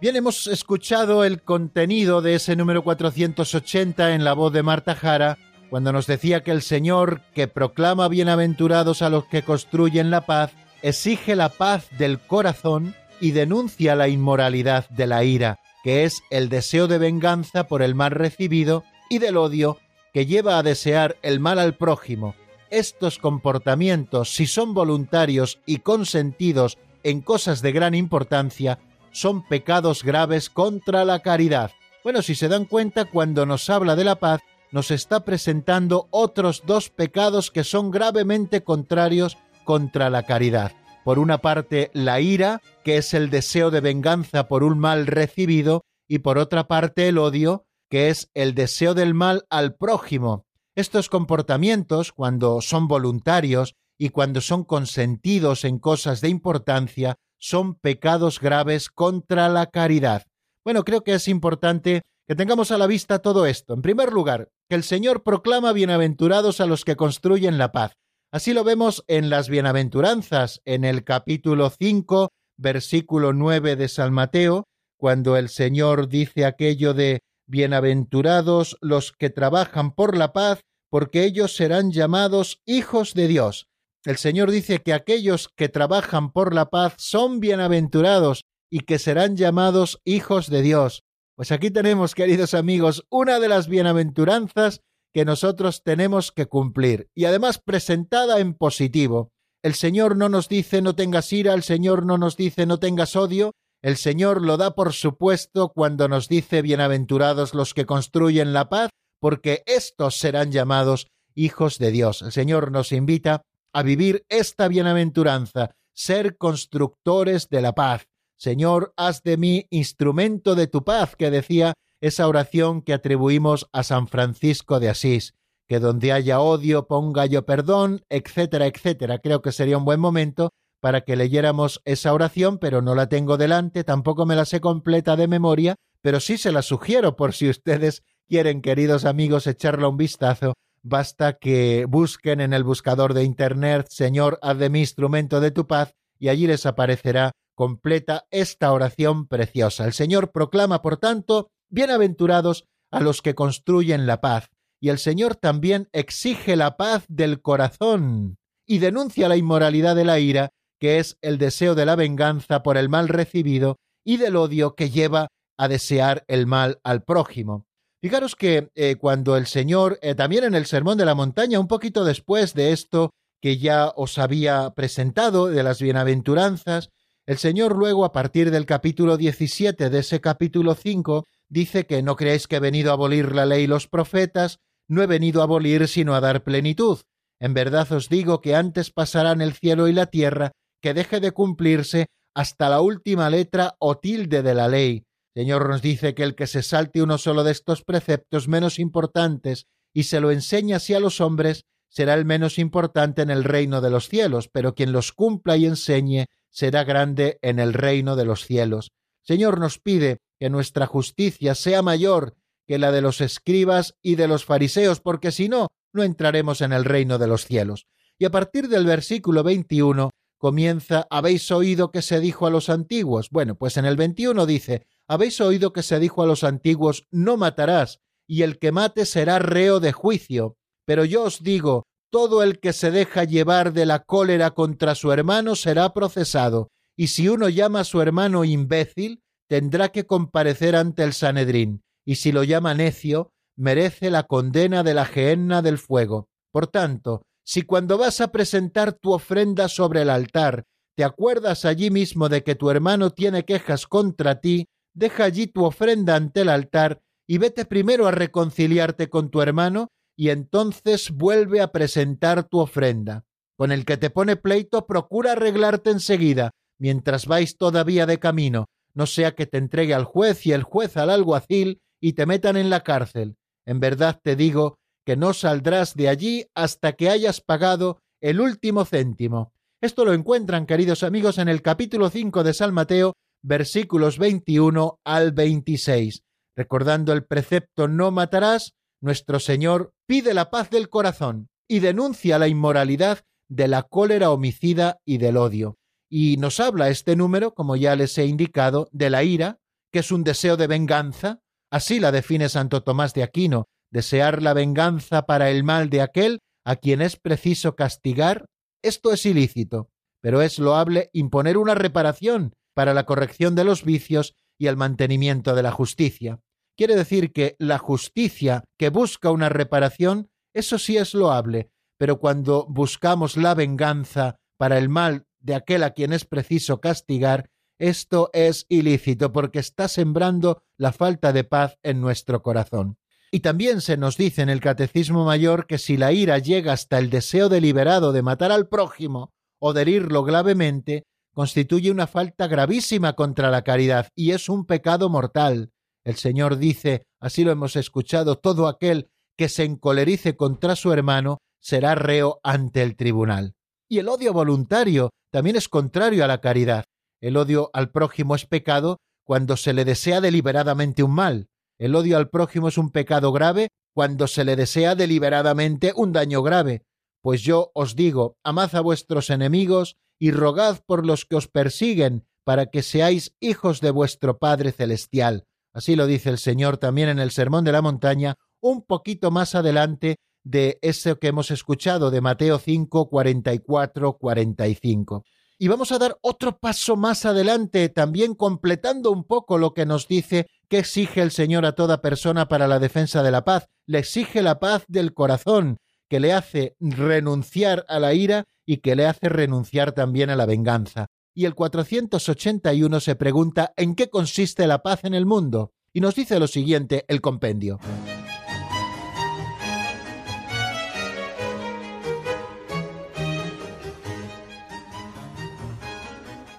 Bien, hemos escuchado el contenido de ese número 480 en la voz de Marta Jara, cuando nos decía que el Señor, que proclama bienaventurados a los que construyen la paz, exige la paz del corazón y denuncia la inmoralidad de la ira, que es el deseo de venganza por el mal recibido y del odio que lleva a desear el mal al prójimo. Estos comportamientos, si son voluntarios y consentidos en cosas de gran importancia, son pecados graves contra la caridad. Bueno, si se dan cuenta, cuando nos habla de la paz, nos está presentando otros dos pecados que son gravemente contrarios contra la caridad. Por una parte, la ira, que es el deseo de venganza por un mal recibido, y por otra parte, el odio, que es el deseo del mal al prójimo. Estos comportamientos, cuando son voluntarios y cuando son consentidos en cosas de importancia, son pecados graves contra la caridad. Bueno, creo que es importante que tengamos a la vista todo esto. En primer lugar, que el Señor proclama bienaventurados a los que construyen la paz. Así lo vemos en las bienaventuranzas, en el capítulo 5, versículo 9 de San Mateo, cuando el Señor dice aquello de Bienaventurados los que trabajan por la paz, porque ellos serán llamados hijos de Dios. El Señor dice que aquellos que trabajan por la paz son bienaventurados y que serán llamados hijos de Dios. Pues aquí tenemos, queridos amigos, una de las bienaventuranzas que nosotros tenemos que cumplir y además presentada en positivo. El Señor no nos dice no tengas ira, el Señor no nos dice no tengas odio, el Señor lo da por supuesto cuando nos dice bienaventurados los que construyen la paz, porque éstos serán llamados hijos de Dios. El Señor nos invita a vivir esta bienaventuranza, ser constructores de la paz. Señor, haz de mí instrumento de tu paz, que decía esa oración que atribuimos a San Francisco de Asís, que donde haya odio ponga yo perdón, etcétera, etcétera. Creo que sería un buen momento para que leyéramos esa oración, pero no la tengo delante, tampoco me la sé completa de memoria, pero sí se la sugiero por si ustedes quieren, queridos amigos, echarla un vistazo basta que busquen en el buscador de Internet Señor, haz de mí instrumento de tu paz, y allí les aparecerá completa esta oración preciosa. El Señor proclama, por tanto, bienaventurados a los que construyen la paz, y el Señor también exige la paz del corazón y denuncia la inmoralidad de la ira, que es el deseo de la venganza por el mal recibido y del odio que lleva a desear el mal al prójimo. Fijaros que eh, cuando el Señor, eh, también en el Sermón de la Montaña, un poquito después de esto que ya os había presentado, de las bienaventuranzas, el Señor luego, a partir del capítulo 17 de ese capítulo 5, dice que no creéis que he venido a abolir la ley y los profetas, no he venido a abolir sino a dar plenitud. En verdad os digo que antes pasarán el cielo y la tierra que deje de cumplirse hasta la última letra o tilde de la ley. Señor nos dice que el que se salte uno solo de estos preceptos menos importantes y se lo enseña así a los hombres, será el menos importante en el reino de los cielos, pero quien los cumpla y enseñe será grande en el reino de los cielos. Señor nos pide que nuestra justicia sea mayor que la de los escribas y de los fariseos, porque si no, no entraremos en el reino de los cielos. Y a partir del versículo 21 comienza, habéis oído que se dijo a los antiguos. Bueno, pues en el 21 dice, habéis oído que se dijo a los antiguos, no matarás, y el que mate será reo de juicio. Pero yo os digo, todo el que se deja llevar de la cólera contra su hermano será procesado, y si uno llama a su hermano imbécil, tendrá que comparecer ante el Sanedrín, y si lo llama necio, merece la condena de la gehenna del fuego. Por tanto, si cuando vas a presentar tu ofrenda sobre el altar, te acuerdas allí mismo de que tu hermano tiene quejas contra ti, deja allí tu ofrenda ante el altar y vete primero a reconciliarte con tu hermano y entonces vuelve a presentar tu ofrenda. Con el que te pone pleito, procura arreglarte enseguida, mientras vais todavía de camino, no sea que te entregue al juez y el juez al alguacil y te metan en la cárcel. En verdad te digo que no saldrás de allí hasta que hayas pagado el último céntimo. Esto lo encuentran, queridos amigos, en el capítulo 5 de San Mateo, versículos 21 al 26. Recordando el precepto no matarás, nuestro Señor pide la paz del corazón y denuncia la inmoralidad de la cólera homicida y del odio. Y nos habla este número, como ya les he indicado, de la ira, que es un deseo de venganza, así la define Santo Tomás de Aquino, desear la venganza para el mal de aquel a quien es preciso castigar, esto es ilícito, pero es loable imponer una reparación para la corrección de los vicios y el mantenimiento de la justicia. Quiere decir que la justicia que busca una reparación, eso sí es loable, pero cuando buscamos la venganza para el mal de aquel a quien es preciso castigar, esto es ilícito porque está sembrando la falta de paz en nuestro corazón. Y también se nos dice en el Catecismo Mayor que si la ira llega hasta el deseo deliberado de matar al prójimo o de herirlo gravemente, constituye una falta gravísima contra la caridad y es un pecado mortal. El Señor dice, así lo hemos escuchado, todo aquel que se encolerice contra su hermano será reo ante el tribunal. Y el odio voluntario también es contrario a la caridad. El odio al prójimo es pecado cuando se le desea deliberadamente un mal. El odio al prójimo es un pecado grave cuando se le desea deliberadamente un daño grave. Pues yo os digo, amad a vuestros enemigos y rogad por los que os persiguen, para que seáis hijos de vuestro Padre Celestial. Así lo dice el Señor también en el Sermón de la Montaña, un poquito más adelante de eso que hemos escuchado de Mateo 5, 44, 45. Y vamos a dar otro paso más adelante, también completando un poco lo que nos dice que exige el Señor a toda persona para la defensa de la paz. Le exige la paz del corazón, que le hace renunciar a la ira y que le hace renunciar también a la venganza y el 481 se pregunta ¿en qué consiste la paz en el mundo? Y nos dice lo siguiente el compendio.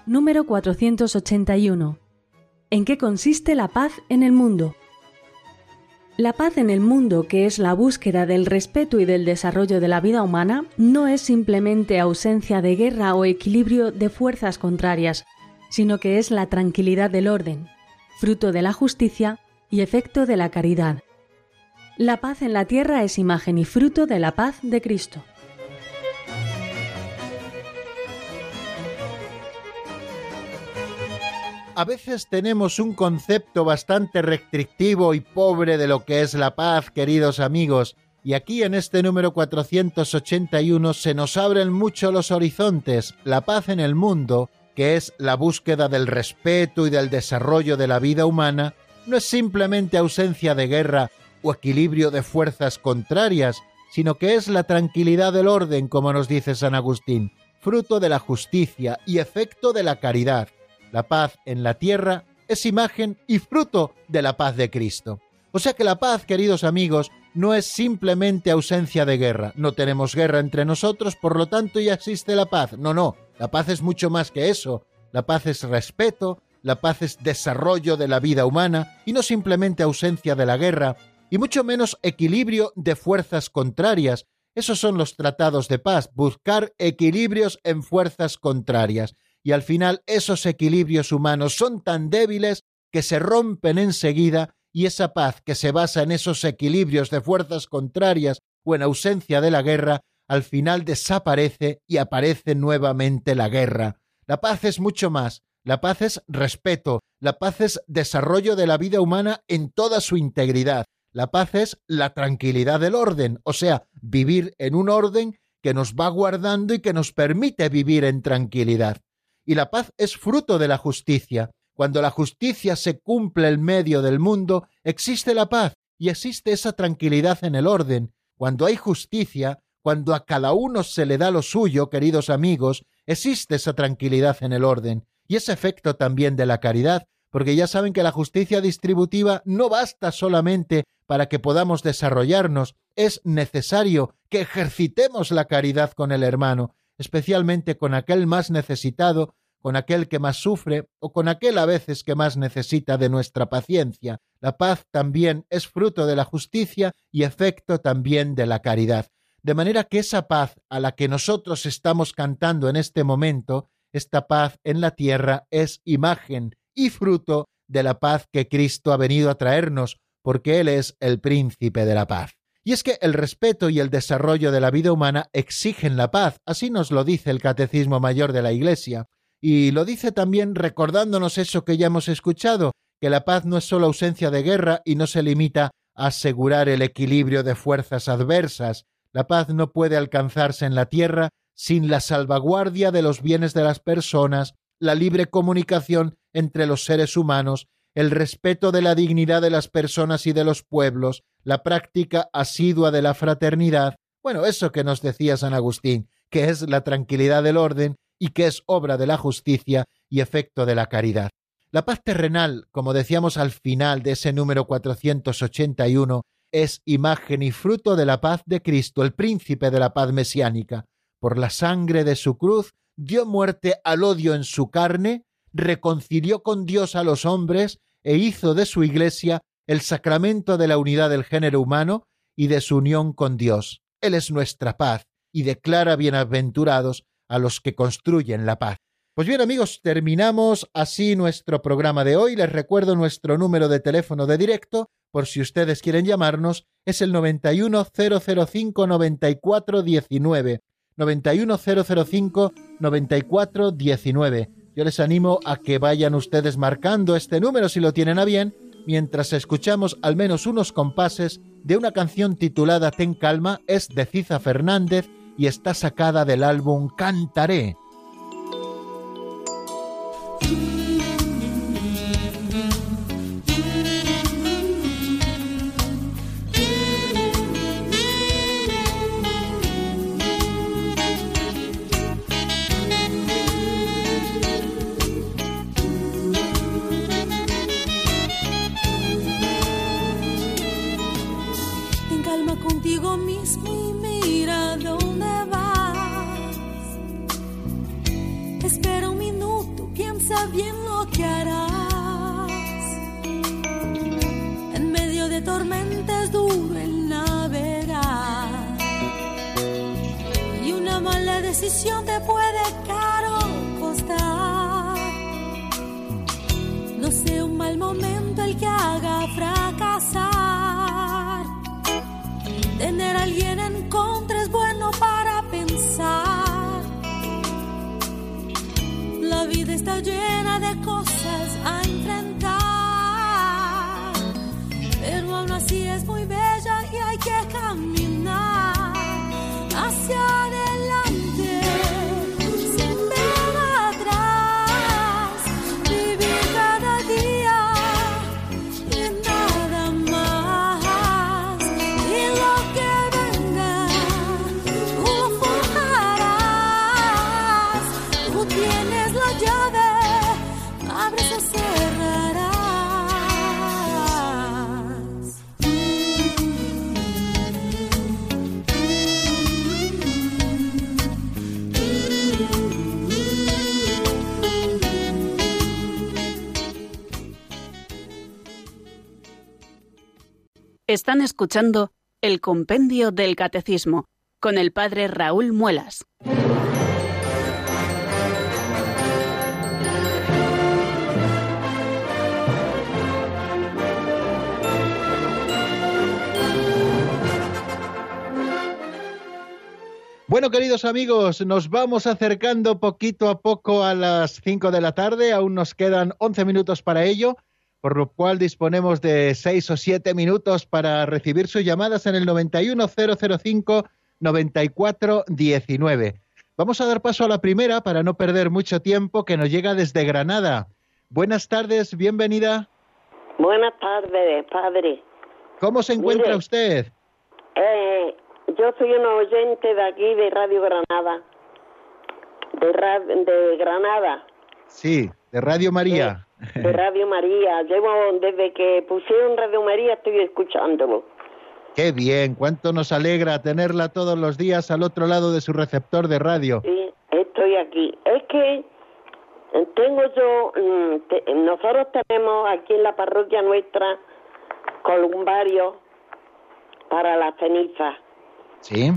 Número 481. ¿En qué consiste la paz en el mundo? La paz en el mundo, que es la búsqueda del respeto y del desarrollo de la vida humana, no es simplemente ausencia de guerra o equilibrio de fuerzas contrarias, sino que es la tranquilidad del orden, fruto de la justicia y efecto de la caridad. La paz en la tierra es imagen y fruto de la paz de Cristo. A veces tenemos un concepto bastante restrictivo y pobre de lo que es la paz, queridos amigos, y aquí en este número 481 se nos abren mucho los horizontes. La paz en el mundo, que es la búsqueda del respeto y del desarrollo de la vida humana, no es simplemente ausencia de guerra o equilibrio de fuerzas contrarias, sino que es la tranquilidad del orden, como nos dice San Agustín, fruto de la justicia y efecto de la caridad. La paz en la tierra es imagen y fruto de la paz de Cristo. O sea que la paz, queridos amigos, no es simplemente ausencia de guerra. No tenemos guerra entre nosotros, por lo tanto ya existe la paz. No, no, la paz es mucho más que eso. La paz es respeto, la paz es desarrollo de la vida humana y no simplemente ausencia de la guerra, y mucho menos equilibrio de fuerzas contrarias. Esos son los tratados de paz, buscar equilibrios en fuerzas contrarias y al final esos equilibrios humanos son tan débiles que se rompen enseguida y esa paz que se basa en esos equilibrios de fuerzas contrarias o en ausencia de la guerra, al final desaparece y aparece nuevamente la guerra. La paz es mucho más. La paz es respeto. La paz es desarrollo de la vida humana en toda su integridad. La paz es la tranquilidad del orden, o sea, vivir en un orden que nos va guardando y que nos permite vivir en tranquilidad y la paz es fruto de la justicia. cuando la justicia se cumple en medio del mundo, existe la paz y existe esa tranquilidad en el orden. Cuando hay justicia, cuando a cada uno se le da lo suyo, queridos amigos, existe esa tranquilidad en el orden y ese efecto también de la caridad, porque ya saben que la justicia distributiva no basta solamente para que podamos desarrollarnos, es necesario que ejercitemos la caridad con el hermano, especialmente con aquel más necesitado, con aquel que más sufre o con aquel a veces que más necesita de nuestra paciencia. La paz también es fruto de la justicia y efecto también de la caridad. De manera que esa paz a la que nosotros estamos cantando en este momento, esta paz en la tierra es imagen y fruto de la paz que Cristo ha venido a traernos, porque Él es el príncipe de la paz. Y es que el respeto y el desarrollo de la vida humana exigen la paz, así nos lo dice el Catecismo Mayor de la Iglesia, y lo dice también recordándonos eso que ya hemos escuchado, que la paz no es solo ausencia de guerra y no se limita a asegurar el equilibrio de fuerzas adversas. La paz no puede alcanzarse en la tierra sin la salvaguardia de los bienes de las personas, la libre comunicación entre los seres humanos, el respeto de la dignidad de las personas y de los pueblos, la práctica asidua de la fraternidad, bueno, eso que nos decía San Agustín, que es la tranquilidad del orden y que es obra de la justicia y efecto de la caridad. La paz terrenal, como decíamos al final de ese número 481, es imagen y fruto de la paz de Cristo, el príncipe de la paz mesiánica por la sangre de su cruz, dio muerte al odio en su carne, reconcilió con Dios a los hombres e hizo de su Iglesia el sacramento de la unidad del género humano y de su unión con Dios. Él es nuestra paz y declara bienaventurados a los que construyen la paz. Pues bien amigos, terminamos así nuestro programa de hoy. Les recuerdo nuestro número de teléfono de directo, por si ustedes quieren llamarnos, es el 910059419. 91005 9419. Yo les animo a que vayan ustedes marcando este número si lo tienen a bien, mientras escuchamos al menos unos compases de una canción titulada Ten calma, es de Ciza Fernández y está sacada del álbum Cantaré. Están escuchando el Compendio del Catecismo con el Padre Raúl Muelas. Bueno, queridos amigos, nos vamos acercando poquito a poco a las 5 de la tarde, aún nos quedan 11 minutos para ello por lo cual disponemos de seis o siete minutos para recibir sus llamadas en el 91005-9419. Vamos a dar paso a la primera para no perder mucho tiempo, que nos llega desde Granada. Buenas tardes, bienvenida. Buenas tardes, padre. ¿Cómo se encuentra Mire. usted? Eh, yo soy un oyente de aquí de Radio Granada. De, ra- de Granada, Sí, de Radio María. De Radio María. Llevo desde que pusieron Radio María estoy escuchándolo. Qué bien, cuánto nos alegra tenerla todos los días al otro lado de su receptor de radio. Sí, estoy aquí. Es que eh, tengo yo, mm, te- nosotros tenemos aquí en la parroquia nuestra columbario para la ceniza. Sí,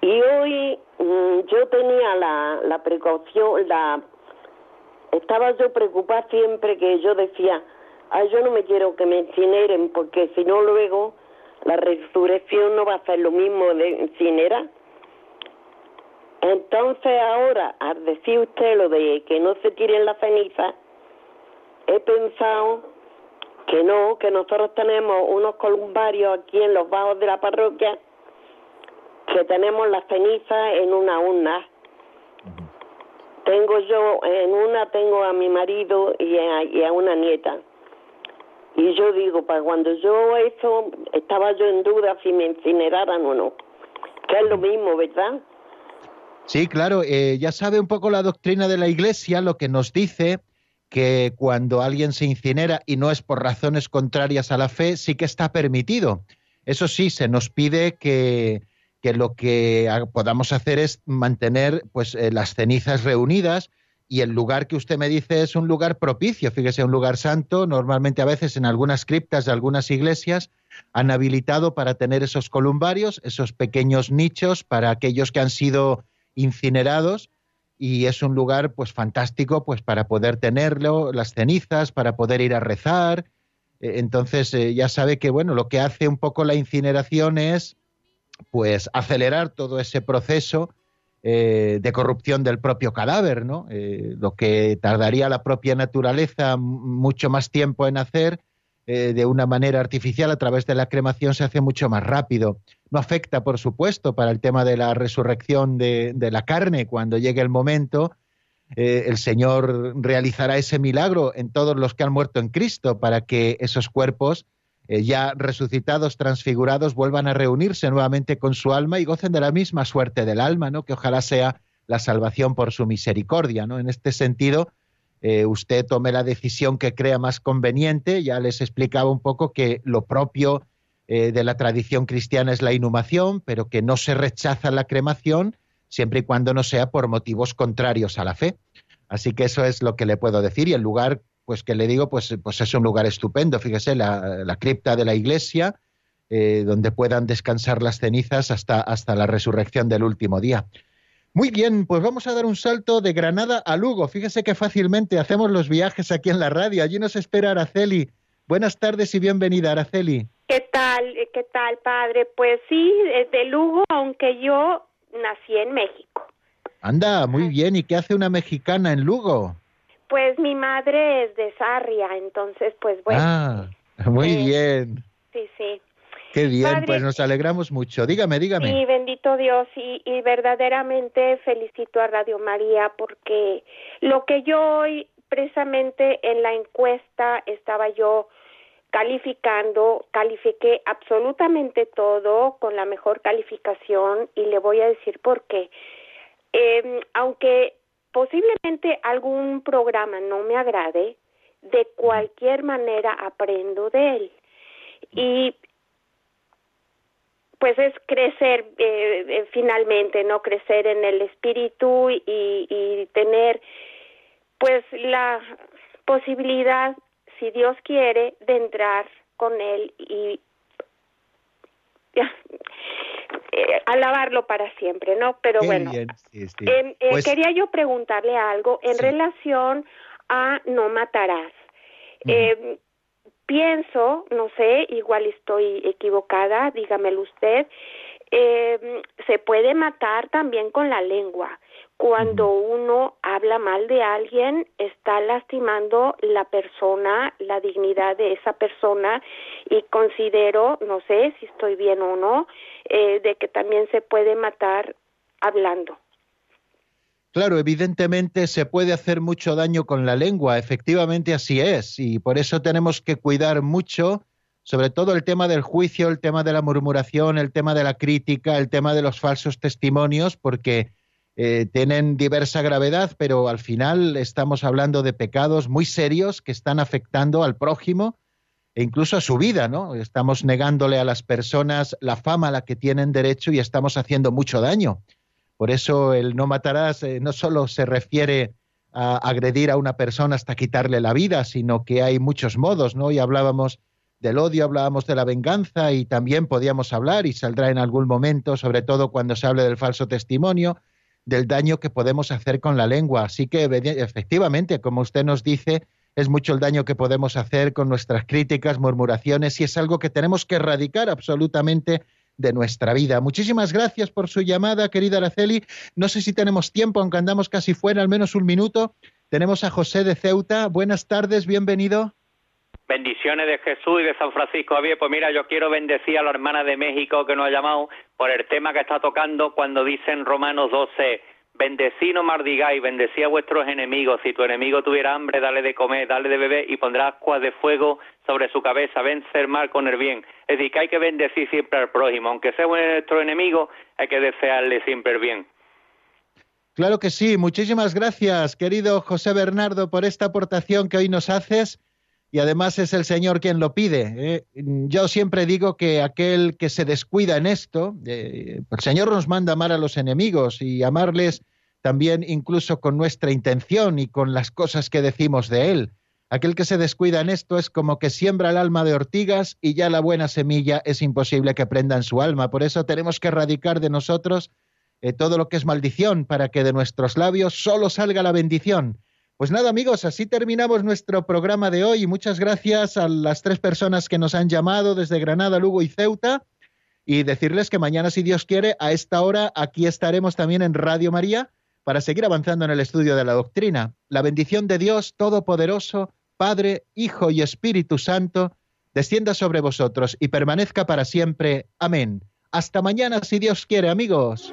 Y hoy mm, yo tenía la, la precaución, la estaba yo preocupada siempre que yo decía, ay, yo no me quiero que me incineren porque si no luego la resurrección no va a ser lo mismo de incinerar. Entonces ahora, al decir usted lo de que no se tiren las cenizas, he pensado que no, que nosotros tenemos unos columbarios aquí en los bajos de la parroquia que tenemos las cenizas en una urna. Tengo yo, en una tengo a mi marido y a, y a una nieta. Y yo digo, para cuando yo eso, estaba yo en duda si me incineraran o no. Que es lo mismo, ¿verdad? sí, claro. eh, ya sabe un poco la doctrina de la Iglesia, lo que nos dice que cuando alguien se incinera y no es por razones contrarias a la fe, sí que está permitido. Eso sí, se nos pide que, que lo que podamos hacer es mantener pues eh, las cenizas reunidas y el lugar que usted me dice es un lugar propicio, fíjese, un lugar santo, normalmente a veces en algunas criptas de algunas iglesias han habilitado para tener esos columbarios, esos pequeños nichos para aquellos que han sido incinerados y es un lugar pues fantástico pues para poder tenerlo, las cenizas, para poder ir a rezar. Eh, Entonces eh, ya sabe que bueno, lo que hace un poco la incineración es pues acelerar todo ese proceso eh, de corrupción del propio cadáver, ¿no? Eh, lo que tardaría la propia naturaleza mucho más tiempo en hacer eh, de una manera artificial a través de la cremación se hace mucho más rápido. No afecta, por supuesto, para el tema de la resurrección de, la carne cuando llegue el momento. el Señor realizará ese milagro en todos los que han muerto en Cristo para que esos cuerpos eh, ya resucitados, transfigurados, vuelvan a reunirse nuevamente con su alma y gocen de la misma suerte del alma, ¿no? Que ojalá sea la salvación por su misericordia, ¿no? En este sentido, eh, usted tome la decisión que crea más conveniente. Ya les explicaba un poco que lo propio eh, de la tradición cristiana es la inhumación, pero que no se rechaza la cremación siempre y cuando no sea por motivos contrarios a la fe. Así que eso es lo que le puedo decir. Y el lugar, pues que le digo, pues, pues es un lugar estupendo. Fíjese, la, la cripta de la iglesia, eh, donde puedan descansar las cenizas hasta, hasta la resurrección del último día. Muy bien, pues vamos a dar un salto de Granada a Lugo. Fíjese que fácilmente hacemos los viajes aquí en la radio. Allí nos espera Araceli. Buenas tardes y bienvenida, Araceli. ¿Qué tal? ¿Qué tal, padre? Pues sí, es de Lugo, aunque yo nací en México. Anda, muy bien. ¿Y qué hace una mexicana en Lugo? Pues mi madre es de Sarria, entonces, pues bueno, ah, muy eh, bien. sí, sí. Qué bien, padre- pues nos alegramos mucho. Dígame, dígame. Sí, bendito Dios, y, y verdaderamente felicito a Radio María porque lo que yo hoy, precisamente en la encuesta, estaba yo calificando, califiqué absolutamente todo con la mejor calificación y le voy a decir por qué. Eh, aunque posiblemente algún programa no me agrade, de cualquier manera aprendo de él. Y pues es crecer eh, eh, finalmente, ¿no? Crecer en el espíritu y, y tener pues la posibilidad, si Dios quiere, de entrar con Él y eh, alabarlo para siempre, ¿no? Pero Qué bueno, bien, sí, sí. eh, eh, Pues- quería yo preguntarle algo en Sí. relación a no matarás. Eh, pienso, no sé, igual estoy equivocada, dígamelo usted, eh, se puede matar también con la lengua. Cuando uno habla mal de alguien, está lastimando la persona, la dignidad de esa persona y considero, no sé si estoy bien o no, eh, de que también se puede matar hablando. Claro, evidentemente se puede hacer mucho daño con la lengua, efectivamente así es, y por eso tenemos que cuidar mucho, sobre todo el tema del juicio, el tema de la murmuración, el tema de la crítica, el tema de los falsos testimonios, porque eh, tienen diversa gravedad, pero al final estamos hablando de pecados muy serios que están afectando al prójimo e incluso a su vida, ¿no? Estamos negándole a las personas la fama a la que tienen derecho y estamos haciendo mucho daño. Por eso el no matarás eh, no solo se refiere a agredir a una persona hasta quitarle la vida, sino que hay muchos modos, ¿no? Y hablábamos del odio, hablábamos de la venganza y también podíamos hablar, y saldrá en algún momento, sobre todo cuando se hable del falso testimonio, del daño que podemos hacer con la lengua. Así que efectivamente, como usted nos dice, es mucho el daño que podemos hacer con nuestras críticas, murmuraciones, y es algo que tenemos que erradicar absolutamente de nuestra vida. Muchísimas gracias por su llamada, querida Araceli. No sé si tenemos tiempo, aunque andamos casi fuera, al menos un minuto. Tenemos a José de Ceuta. Buenas tardes, bienvenido. Bendiciones de Jesús y de San Francisco Javier. Pues mira, yo quiero bendecir a la hermana de México que nos ha llamado por el tema que está tocando cuando dicen Romanos 12, bendecí no mardigáis, bendecí a vuestros enemigos. Si tu enemigo tuviera hambre, dale de comer, dale de beber y pondrá ascuas de fuego sobre su cabeza. Vencer mal con el bien. Es decir, que hay que bendecir siempre al prójimo. Aunque sea nuestro enemigo, hay que desearle siempre el bien. Claro que sí. Muchísimas gracias, querido José Bernardo, por esta aportación que hoy nos haces y además es el Señor quien lo pide. ¿eh? Yo siempre digo que aquel que se descuida en esto, eh, el Señor nos manda amar a los enemigos y amarles también incluso con nuestra intención y con las cosas que decimos de Él. Aquel que se descuida en esto es como que siembra el alma de ortigas y ya la buena semilla es imposible que prenda en su alma. Por eso tenemos que erradicar de nosotros eh, todo lo que es maldición para que de nuestros labios solo salga la bendición. Pues nada amigos, así terminamos nuestro programa de hoy muchas gracias a las tres personas que nos han llamado desde Granada, Lugo y Ceuta y decirles que mañana, si Dios quiere, a esta hora aquí estaremos también en Radio María para seguir avanzando en el estudio de la doctrina. La bendición de Dios Todopoderoso, Padre, Hijo y Espíritu Santo, descienda sobre vosotros y permanezca para siempre. Amén. Hasta mañana, si Dios quiere, amigos.